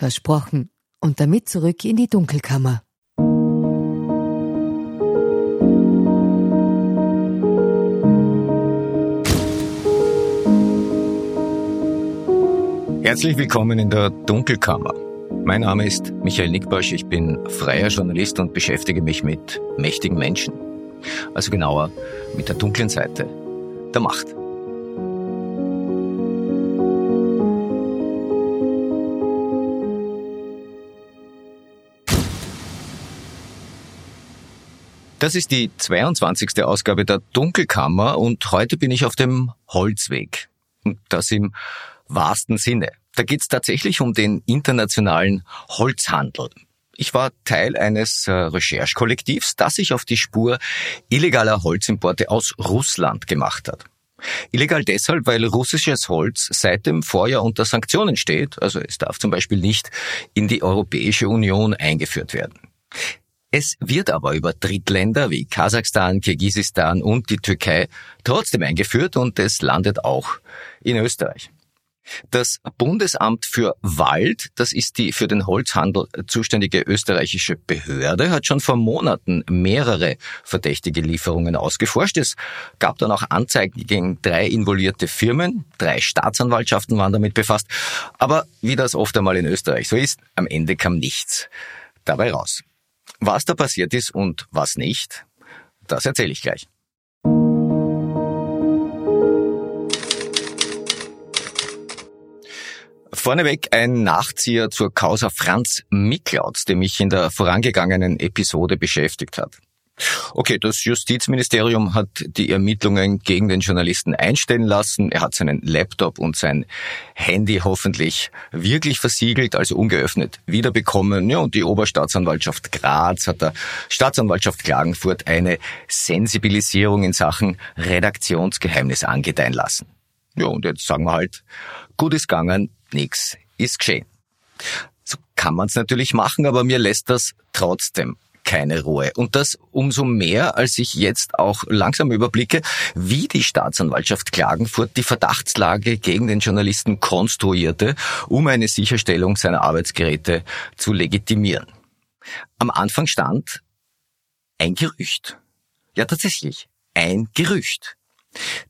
Versprochen. Und damit zurück in die Dunkelkammer. Herzlich willkommen in der Dunkelkammer. Mein Name ist Michael Nickbosch, ich bin freier Journalist und beschäftige mich mit mächtigen Menschen. Also genauer mit der dunklen Seite der Macht. Das ist die 22. Ausgabe der Dunkelkammer und heute bin ich auf dem Holzweg. Und das im wahrsten Sinne. Da geht es tatsächlich um den internationalen Holzhandel. Ich war Teil eines äh, Recherchekollektivs, das sich auf die Spur illegaler Holzimporte aus Russland gemacht hat. Illegal deshalb, weil russisches Holz seit dem Vorjahr unter Sanktionen steht, also es darf zum Beispiel nicht in die Europäische Union eingeführt werden. Es wird aber über Drittländer wie Kasachstan, Kirgisistan und die Türkei trotzdem eingeführt und es landet auch in Österreich. Das Bundesamt für Wald, das ist die für den Holzhandel zuständige österreichische Behörde, hat schon vor Monaten mehrere verdächtige Lieferungen ausgeforscht. Es gab dann auch Anzeigen gegen drei involvierte Firmen, drei Staatsanwaltschaften waren damit befasst. Aber wie das oft einmal in Österreich so ist, am Ende kam nichts dabei raus. Was da passiert ist und was nicht, das erzähle ich gleich. Vorneweg ein Nachzieher zur Causa Franz Miklautz, der mich in der vorangegangenen Episode beschäftigt hat. Okay, das Justizministerium hat die Ermittlungen gegen den Journalisten einstellen lassen. Er hat seinen Laptop und sein Handy hoffentlich wirklich versiegelt, also ungeöffnet, wiederbekommen. Ja, und die Oberstaatsanwaltschaft Graz hat der Staatsanwaltschaft Klagenfurt eine Sensibilisierung in Sachen Redaktionsgeheimnis angedeihen lassen. Ja, und jetzt sagen wir halt, gut ist gegangen, nichts ist geschehen. So kann man es natürlich machen, aber mir lässt das trotzdem keine Ruhe. Und das umso mehr, als ich jetzt auch langsam überblicke, wie die Staatsanwaltschaft Klagenfurt die Verdachtslage gegen den Journalisten konstruierte, um eine Sicherstellung seiner Arbeitsgeräte zu legitimieren. Am Anfang stand ein Gerücht. Ja, tatsächlich, ein Gerücht.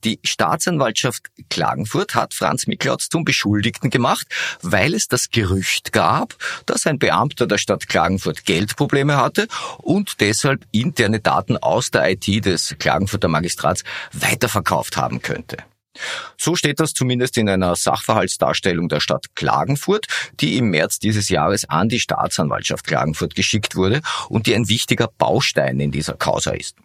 Die Staatsanwaltschaft Klagenfurt hat Franz Miklautz zum Beschuldigten gemacht, weil es das Gerücht gab, dass ein Beamter der Stadt Klagenfurt Geldprobleme hatte und deshalb interne Daten aus der IT des Klagenfurter Magistrats weiterverkauft haben könnte. So steht das zumindest in einer Sachverhaltsdarstellung der Stadt Klagenfurt, die im März dieses Jahres an die Staatsanwaltschaft Klagenfurt geschickt wurde und die ein wichtiger Baustein in dieser Causa ist.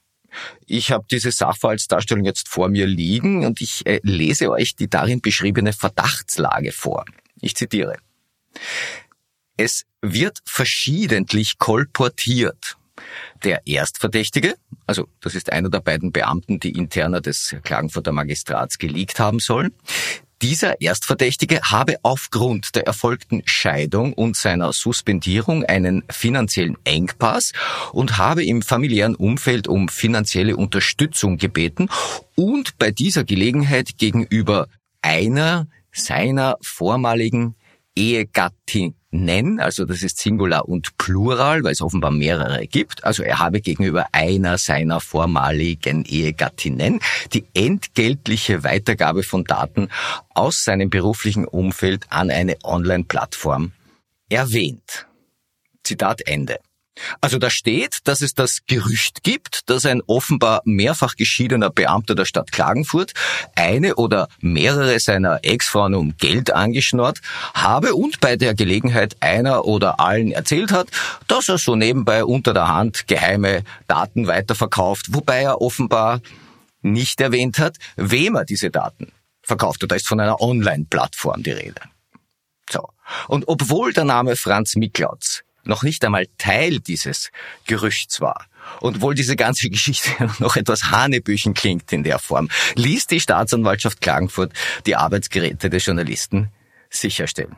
Ich habe diese Sachverhaltsdarstellung jetzt vor mir liegen und ich äh, lese euch die darin beschriebene Verdachtslage vor. Ich zitiere. Es wird verschiedentlich kolportiert. Der Erstverdächtige, also das ist einer der beiden Beamten, die interner des Klagenfurter Magistrats geleakt haben sollen, dieser Erstverdächtige habe aufgrund der erfolgten Scheidung und seiner Suspendierung einen finanziellen Engpass und habe im familiären Umfeld um finanzielle Unterstützung gebeten und bei dieser Gelegenheit gegenüber einer seiner vormaligen Ehegattinnen, also das ist Singular und Plural, weil es offenbar mehrere gibt. Also er habe gegenüber einer seiner vormaligen Ehegattinnen die entgeltliche Weitergabe von Daten aus seinem beruflichen Umfeld an eine Online-Plattform erwähnt. Zitat Ende. Also da steht, dass es das Gerücht gibt, dass ein offenbar mehrfach geschiedener Beamter der Stadt Klagenfurt eine oder mehrere seiner Ex-Frauen um Geld angeschnort habe und bei der Gelegenheit einer oder allen erzählt hat, dass er so nebenbei unter der Hand geheime Daten weiterverkauft, wobei er offenbar nicht erwähnt hat, wem er diese Daten verkauft. Da ist von einer Online-Plattform die Rede. So. Und obwohl der Name Franz Miklautz noch nicht einmal Teil dieses Gerüchts war. Und wohl diese ganze Geschichte noch etwas Hanebüchen klingt in der Form, ließ die Staatsanwaltschaft Klagenfurt die Arbeitsgeräte des Journalisten sicherstellen.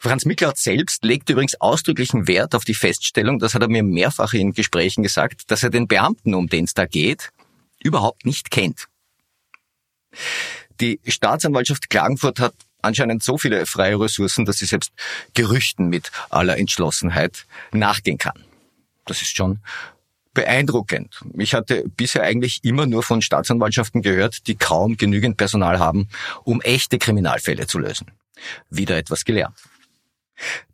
Franz Miklaut selbst legt übrigens ausdrücklichen Wert auf die Feststellung, das hat er mir mehrfach in Gesprächen gesagt, dass er den Beamten, um den es da geht, überhaupt nicht kennt. Die Staatsanwaltschaft Klagenfurt hat anscheinend so viele freie Ressourcen, dass sie selbst Gerüchten mit aller Entschlossenheit nachgehen kann. Das ist schon beeindruckend. Ich hatte bisher eigentlich immer nur von Staatsanwaltschaften gehört, die kaum genügend Personal haben, um echte Kriminalfälle zu lösen. Wieder etwas gelernt.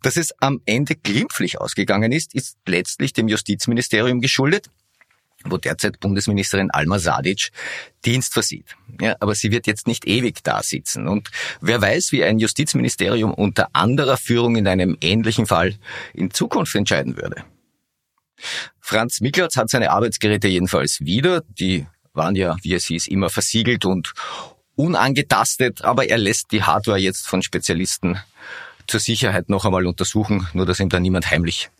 Dass es am Ende glimpflich ausgegangen ist, ist letztlich dem Justizministerium geschuldet, wo derzeit Bundesministerin Alma Sadic Dienst versieht. Ja, aber sie wird jetzt nicht ewig da sitzen. Und wer weiß, wie ein Justizministerium unter anderer Führung in einem ähnlichen Fall in Zukunft entscheiden würde. Franz Miklatz hat seine Arbeitsgeräte jedenfalls wieder. Die waren ja, wie es hieß, immer versiegelt und unangetastet, aber er lässt die Hardware jetzt von Spezialisten zur Sicherheit noch einmal untersuchen, nur dass ihm da niemand heimlich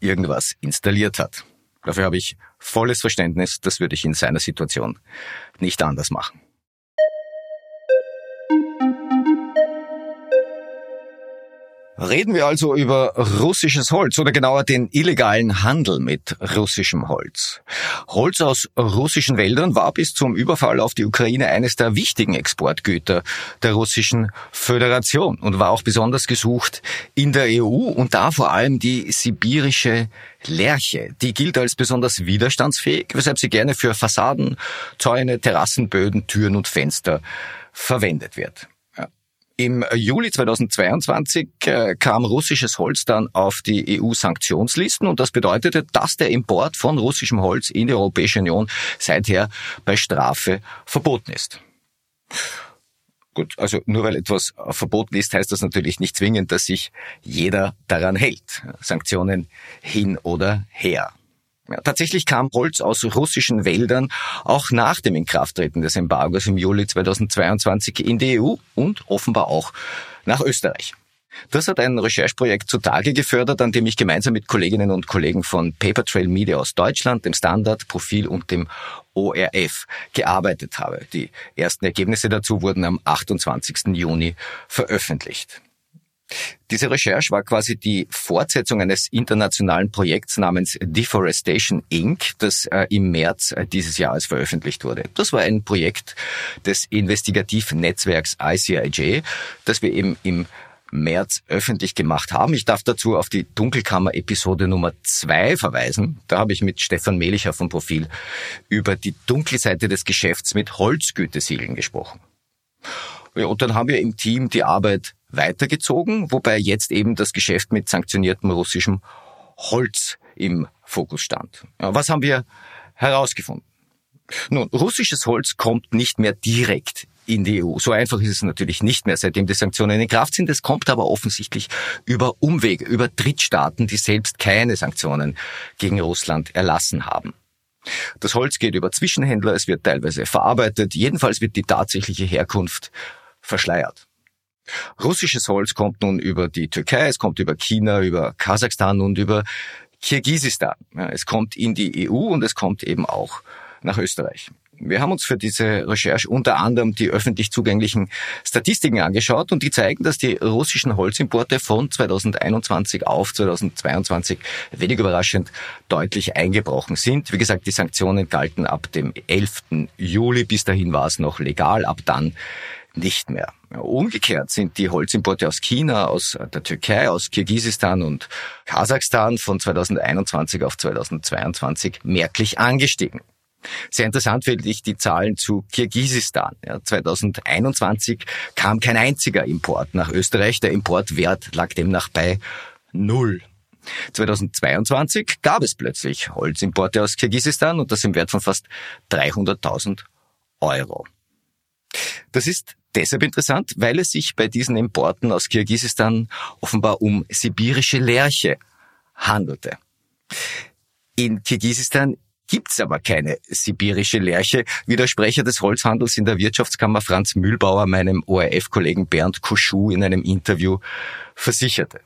irgendwas installiert hat. Dafür habe ich volles Verständnis, das würde ich in seiner Situation nicht anders machen. Reden wir also über russisches Holz oder genauer den illegalen Handel mit russischem Holz. Holz aus russischen Wäldern war bis zum Überfall auf die Ukraine eines der wichtigen Exportgüter der russischen Föderation und war auch besonders gesucht in der EU und da vor allem die sibirische Lerche. Die gilt als besonders widerstandsfähig, weshalb sie gerne für Fassaden, Zäune, Terrassenböden, Türen und Fenster verwendet wird. Im Juli 2022 äh, kam russisches Holz dann auf die EU-Sanktionslisten und das bedeutete, dass der Import von russischem Holz in die Europäische Union seither bei Strafe verboten ist. Gut, also nur weil etwas verboten ist, heißt das natürlich nicht zwingend, dass sich jeder daran hält. Sanktionen hin oder her. Ja, tatsächlich kam Holz aus russischen Wäldern auch nach dem Inkrafttreten des Embargos im Juli 2022 in die EU und offenbar auch nach Österreich. Das hat ein Rechercheprojekt zutage gefördert, an dem ich gemeinsam mit Kolleginnen und Kollegen von Paper Trail Media aus Deutschland, dem Standard, Profil und dem ORF gearbeitet habe. Die ersten Ergebnisse dazu wurden am 28. Juni veröffentlicht. Diese Recherche war quasi die Fortsetzung eines internationalen Projekts namens Deforestation Inc., das äh, im März äh, dieses Jahres veröffentlicht wurde. Das war ein Projekt des Investigativnetzwerks ICIJ, das wir eben im März öffentlich gemacht haben. Ich darf dazu auf die Dunkelkammer-Episode Nummer zwei verweisen. Da habe ich mit Stefan Melicher vom Profil über die dunkle Seite des Geschäfts mit Holzgütesiegeln gesprochen. Ja, und dann haben wir im Team die Arbeit weitergezogen, wobei jetzt eben das Geschäft mit sanktioniertem russischem Holz im Fokus stand. Was haben wir herausgefunden? Nun, russisches Holz kommt nicht mehr direkt in die EU. So einfach ist es natürlich nicht mehr, seitdem die Sanktionen in Kraft sind. Es kommt aber offensichtlich über Umwege, über Drittstaaten, die selbst keine Sanktionen gegen Russland erlassen haben. Das Holz geht über Zwischenhändler, es wird teilweise verarbeitet, jedenfalls wird die tatsächliche Herkunft verschleiert. Russisches Holz kommt nun über die Türkei, es kommt über China, über Kasachstan und über Kirgisistan. Es kommt in die EU und es kommt eben auch nach Österreich. Wir haben uns für diese Recherche unter anderem die öffentlich zugänglichen Statistiken angeschaut und die zeigen, dass die russischen Holzimporte von 2021 auf 2022 wenig überraschend deutlich eingebrochen sind. Wie gesagt, die Sanktionen galten ab dem 11. Juli. Bis dahin war es noch legal. Ab dann nicht mehr. Umgekehrt sind die Holzimporte aus China, aus der Türkei, aus Kirgisistan und Kasachstan von 2021 auf 2022 merklich angestiegen. Sehr interessant finde ich die Zahlen zu Kirgisistan. Ja, 2021 kam kein einziger Import nach Österreich. Der Importwert lag demnach bei null. 2022 gab es plötzlich Holzimporte aus Kirgisistan und das im Wert von fast 300.000 Euro. Das ist deshalb interessant, weil es sich bei diesen Importen aus Kirgisistan offenbar um sibirische Lerche handelte. In Kirgisistan gibt's aber keine sibirische Lerche, wie der Sprecher des Holzhandels in der Wirtschaftskammer Franz Mühlbauer meinem ORF-Kollegen Bernd Kuschu in einem Interview versicherte.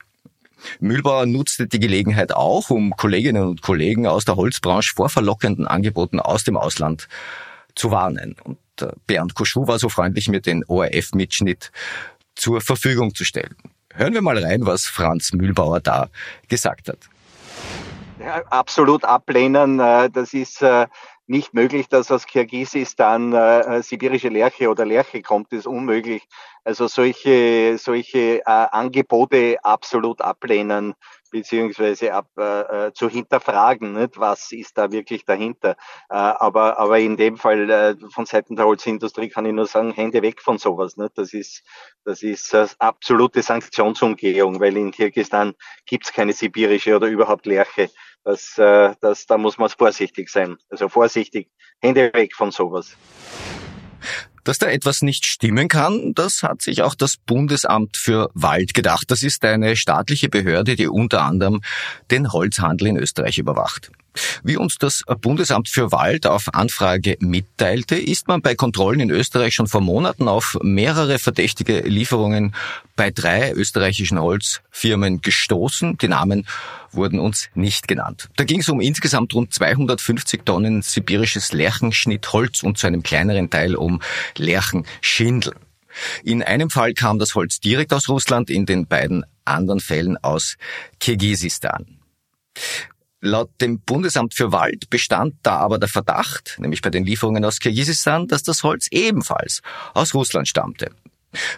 Mühlbauer nutzte die Gelegenheit auch, um Kolleginnen und Kollegen aus der Holzbranche vor verlockenden Angeboten aus dem Ausland zu warnen. Und Bernd Kuschu war so freundlich, mir den ORF-Mitschnitt zur Verfügung zu stellen. Hören wir mal rein, was Franz Mühlbauer da gesagt hat. Ja, absolut ablehnen. Äh, das ist äh, nicht möglich, dass aus Kirgisistan äh, sibirische Lerche oder Lerche kommt, ist unmöglich. Also solche, solche Angebote absolut ablehnen beziehungsweise ab, äh, äh, zu hinterfragen, nicht? was ist da wirklich dahinter. Äh, aber, aber in dem Fall äh, von Seiten der Holzindustrie kann ich nur sagen, Hände weg von sowas. Nicht? Das ist, das ist äh, absolute Sanktionsumgehung, weil in Kirgistan gibt's keine sibirische oder überhaupt Lerche. Das, äh, das, da muss man vorsichtig sein. Also vorsichtig, Hände weg von sowas. Dass da etwas nicht stimmen kann, das hat sich auch das Bundesamt für Wald gedacht. Das ist eine staatliche Behörde, die unter anderem den Holzhandel in Österreich überwacht. Wie uns das Bundesamt für Wald auf Anfrage mitteilte, ist man bei Kontrollen in Österreich schon vor Monaten auf mehrere verdächtige Lieferungen bei drei österreichischen Holzfirmen gestoßen. Die Namen wurden uns nicht genannt. Da ging es um insgesamt rund 250 Tonnen sibirisches Lärchenschnittholz und zu einem kleineren Teil um Lärchenschindeln. In einem Fall kam das Holz direkt aus Russland, in den beiden anderen Fällen aus Kirgisistan. Laut dem Bundesamt für Wald bestand da aber der Verdacht, nämlich bei den Lieferungen aus Kirgisistan, dass das Holz ebenfalls aus Russland stammte.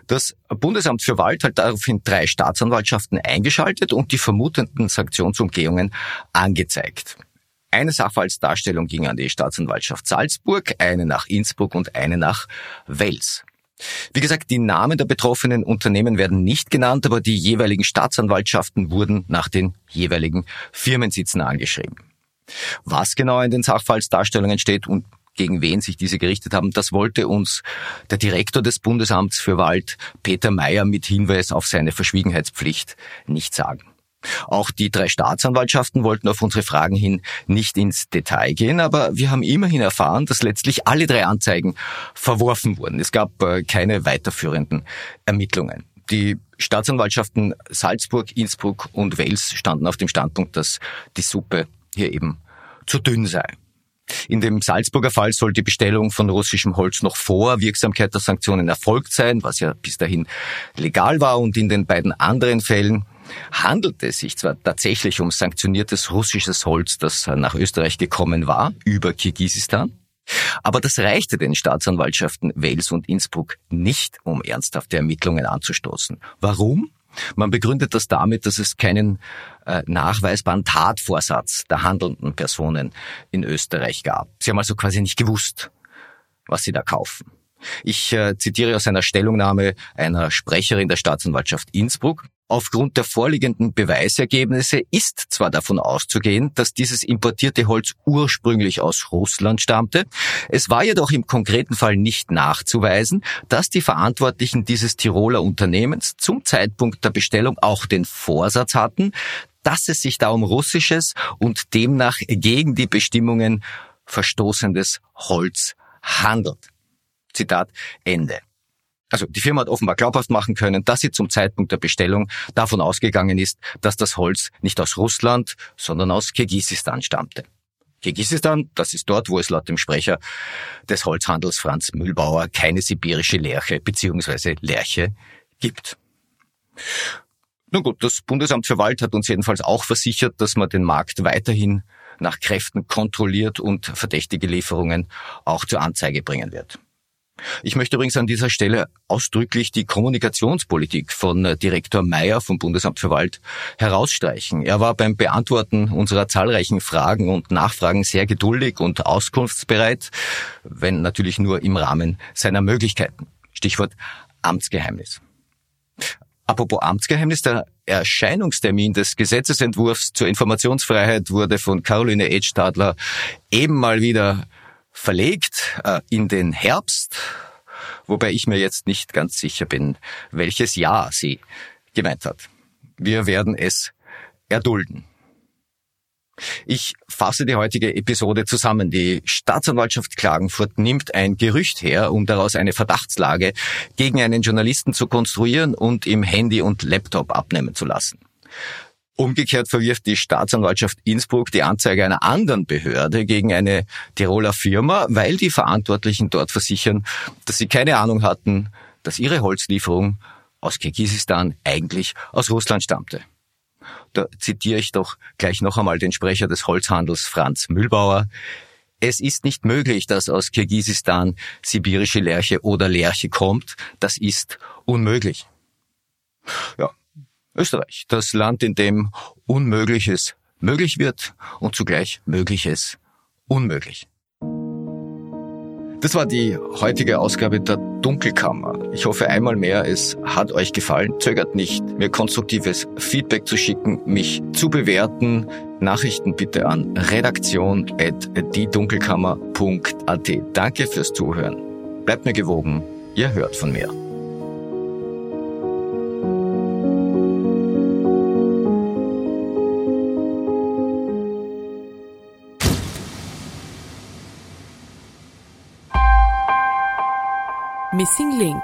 Das Bundesamt für Wald hat daraufhin drei Staatsanwaltschaften eingeschaltet und die vermuteten Sanktionsumgehungen angezeigt. Eine Sachverhaltsdarstellung ging an die Staatsanwaltschaft Salzburg, eine nach Innsbruck und eine nach Wels. Wie gesagt, die Namen der betroffenen Unternehmen werden nicht genannt, aber die jeweiligen Staatsanwaltschaften wurden nach den jeweiligen Firmensitzen angeschrieben. Was genau in den Sachverhaltsdarstellungen steht und gegen wen sich diese gerichtet haben, das wollte uns der Direktor des Bundesamts für Wald, Peter Mayer, mit Hinweis auf seine Verschwiegenheitspflicht nicht sagen. Auch die drei Staatsanwaltschaften wollten auf unsere Fragen hin nicht ins Detail gehen, aber wir haben immerhin erfahren, dass letztlich alle drei Anzeigen verworfen wurden. Es gab äh, keine weiterführenden Ermittlungen. Die Staatsanwaltschaften Salzburg, Innsbruck und Wels standen auf dem Standpunkt, dass die Suppe hier eben zu dünn sei. In dem Salzburger Fall soll die Bestellung von russischem Holz noch vor Wirksamkeit der Sanktionen erfolgt sein, was ja bis dahin legal war. Und in den beiden anderen Fällen handelt es sich zwar tatsächlich um sanktioniertes russisches Holz, das nach Österreich gekommen war, über Kirgisistan, aber das reichte den Staatsanwaltschaften Wales und Innsbruck nicht, um ernsthafte Ermittlungen anzustoßen. Warum? Man begründet das damit, dass es keinen äh, nachweisbaren Tatvorsatz der handelnden Personen in Österreich gab. Sie haben also quasi nicht gewusst, was sie da kaufen. Ich äh, zitiere aus einer Stellungnahme einer Sprecherin der Staatsanwaltschaft Innsbruck. Aufgrund der vorliegenden Beweisergebnisse ist zwar davon auszugehen, dass dieses importierte Holz ursprünglich aus Russland stammte, es war jedoch im konkreten Fall nicht nachzuweisen, dass die Verantwortlichen dieses Tiroler Unternehmens zum Zeitpunkt der Bestellung auch den Vorsatz hatten, dass es sich da um russisches und demnach gegen die Bestimmungen verstoßendes Holz handelt. Zitat Ende. Also die Firma hat offenbar glaubhaft machen können, dass sie zum Zeitpunkt der Bestellung davon ausgegangen ist, dass das Holz nicht aus Russland, sondern aus Kirgisistan stammte. Kirgisistan, das ist dort, wo es laut dem Sprecher des Holzhandels Franz Mühlbauer keine sibirische Lerche bzw. Lerche gibt. Nun gut, das Bundesamt für Wald hat uns jedenfalls auch versichert, dass man den Markt weiterhin nach Kräften kontrolliert und verdächtige Lieferungen auch zur Anzeige bringen wird. Ich möchte übrigens an dieser Stelle ausdrücklich die Kommunikationspolitik von äh, Direktor Meyer vom Bundesamt für Wald herausstreichen. Er war beim Beantworten unserer zahlreichen Fragen und Nachfragen sehr geduldig und auskunftsbereit, wenn natürlich nur im Rahmen seiner Möglichkeiten. Stichwort Amtsgeheimnis. Apropos Amtsgeheimnis, der Erscheinungstermin des Gesetzesentwurfs zur Informationsfreiheit wurde von Caroline Edstadler eben mal wieder verlegt äh, in den Herbst, wobei ich mir jetzt nicht ganz sicher bin, welches Jahr sie gemeint hat. Wir werden es erdulden. Ich fasse die heutige Episode zusammen. Die Staatsanwaltschaft Klagenfurt nimmt ein Gerücht her, um daraus eine Verdachtslage gegen einen Journalisten zu konstruieren und im Handy und Laptop abnehmen zu lassen. Umgekehrt verwirft die Staatsanwaltschaft Innsbruck die Anzeige einer anderen Behörde gegen eine Tiroler Firma, weil die Verantwortlichen dort versichern, dass sie keine Ahnung hatten, dass ihre Holzlieferung aus Kirgisistan eigentlich aus Russland stammte. Da zitiere ich doch gleich noch einmal den Sprecher des Holzhandels Franz Mühlbauer. Es ist nicht möglich, dass aus Kirgisistan sibirische Lerche oder Lerche kommt. Das ist unmöglich. Ja, Österreich, das Land, in dem Unmögliches möglich wird und zugleich Mögliches unmöglich. Das war die heutige Ausgabe der Dunkelkammer. Ich hoffe einmal mehr, es hat euch gefallen. Zögert nicht, mir konstruktives Feedback zu schicken, mich zu bewerten. Nachrichten bitte an redaktion.diedunkelkammer.at. Danke fürs Zuhören. Bleibt mir gewogen. Ihr hört von mir. Missing Link